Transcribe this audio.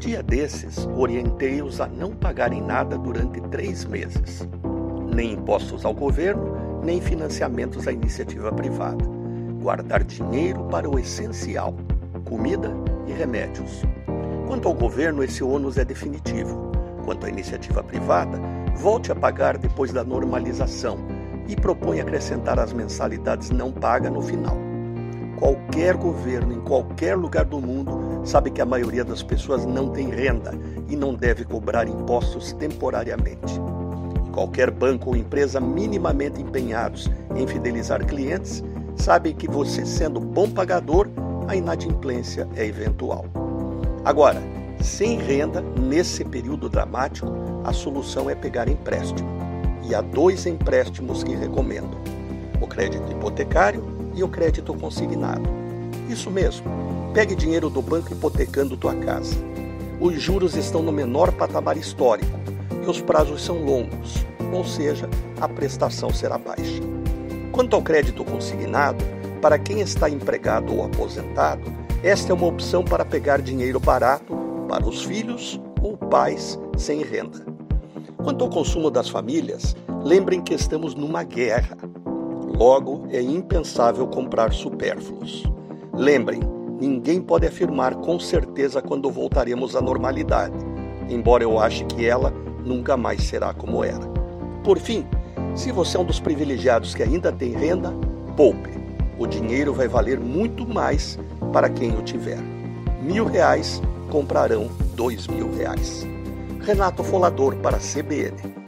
dia desses, orientei-os a não pagarem nada durante três meses, nem impostos ao governo, nem financiamentos à iniciativa privada. Guardar dinheiro para o essencial: comida e remédios. Quanto ao governo, esse ônus é definitivo. Quanto à iniciativa privada, volte a pagar depois da normalização e propõe acrescentar as mensalidades não pagas no final. Qualquer governo em qualquer lugar do mundo sabe que a maioria das pessoas não tem renda e não deve cobrar impostos temporariamente. Qualquer banco ou empresa minimamente empenhados em fidelizar clientes sabe que você, sendo bom pagador, a inadimplência é eventual. Agora, sem renda, nesse período dramático, a solução é pegar empréstimo. E há dois empréstimos que recomendo: o crédito hipotecário e o crédito consignado. Isso mesmo, pegue dinheiro do banco hipotecando tua casa. Os juros estão no menor patamar histórico e os prazos são longos, ou seja, a prestação será baixa. Quanto ao crédito consignado, para quem está empregado ou aposentado, esta é uma opção para pegar dinheiro barato para os filhos ou pais sem renda. Quanto ao consumo das famílias, lembrem que estamos numa guerra Logo, é impensável comprar supérfluos. Lembrem, ninguém pode afirmar com certeza quando voltaremos à normalidade, embora eu ache que ela nunca mais será como era. Por fim, se você é um dos privilegiados que ainda tem renda, poupe. O dinheiro vai valer muito mais para quem o tiver. Mil reais comprarão dois mil reais. Renato Folador para a CBN.